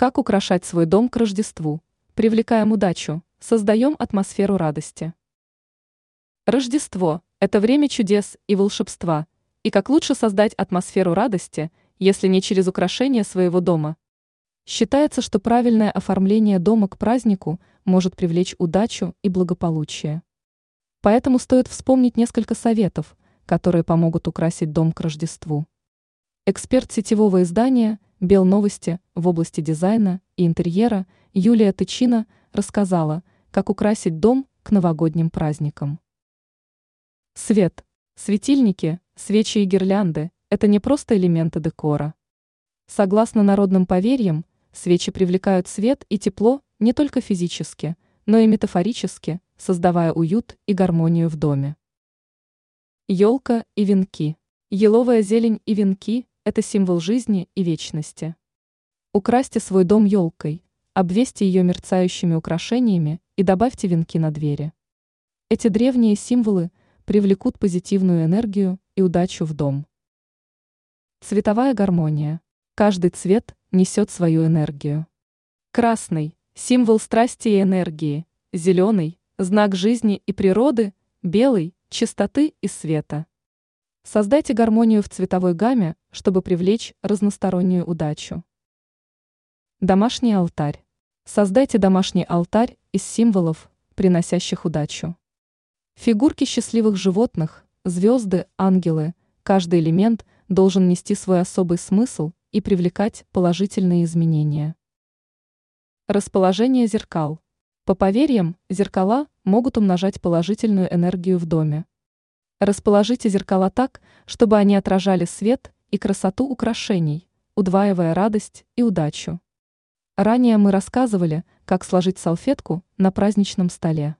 Как украшать свой дом к Рождеству? Привлекаем удачу, создаем атмосферу радости. Рождество – это время чудес и волшебства. И как лучше создать атмосферу радости, если не через украшение своего дома? Считается, что правильное оформление дома к празднику может привлечь удачу и благополучие. Поэтому стоит вспомнить несколько советов, которые помогут украсить дом к Рождеству. Эксперт сетевого издания «Бел новости» в области дизайна и интерьера Юлия Тычина рассказала, как украсить дом к новогодним праздникам. Свет, светильники, свечи и гирлянды – это не просто элементы декора. Согласно народным поверьям, свечи привлекают свет и тепло не только физически, но и метафорически, создавая уют и гармонию в доме. Елка и венки. Еловая зелень и венки это символ жизни и вечности. Украсьте свой дом елкой, обвесьте ее мерцающими украшениями и добавьте венки на двери. Эти древние символы привлекут позитивную энергию и удачу в дом. Цветовая гармония. Каждый цвет несет свою энергию. Красный – символ страсти и энергии, зеленый – знак жизни и природы, белый – чистоты и света. Создайте гармонию в цветовой гамме, чтобы привлечь разностороннюю удачу. Домашний алтарь. Создайте домашний алтарь из символов, приносящих удачу. Фигурки счастливых животных, звезды, ангелы, каждый элемент должен нести свой особый смысл и привлекать положительные изменения. Расположение зеркал. По поверьям, зеркала могут умножать положительную энергию в доме. Расположите зеркала так, чтобы они отражали свет и красоту украшений, удваивая радость и удачу. Ранее мы рассказывали, как сложить салфетку на праздничном столе.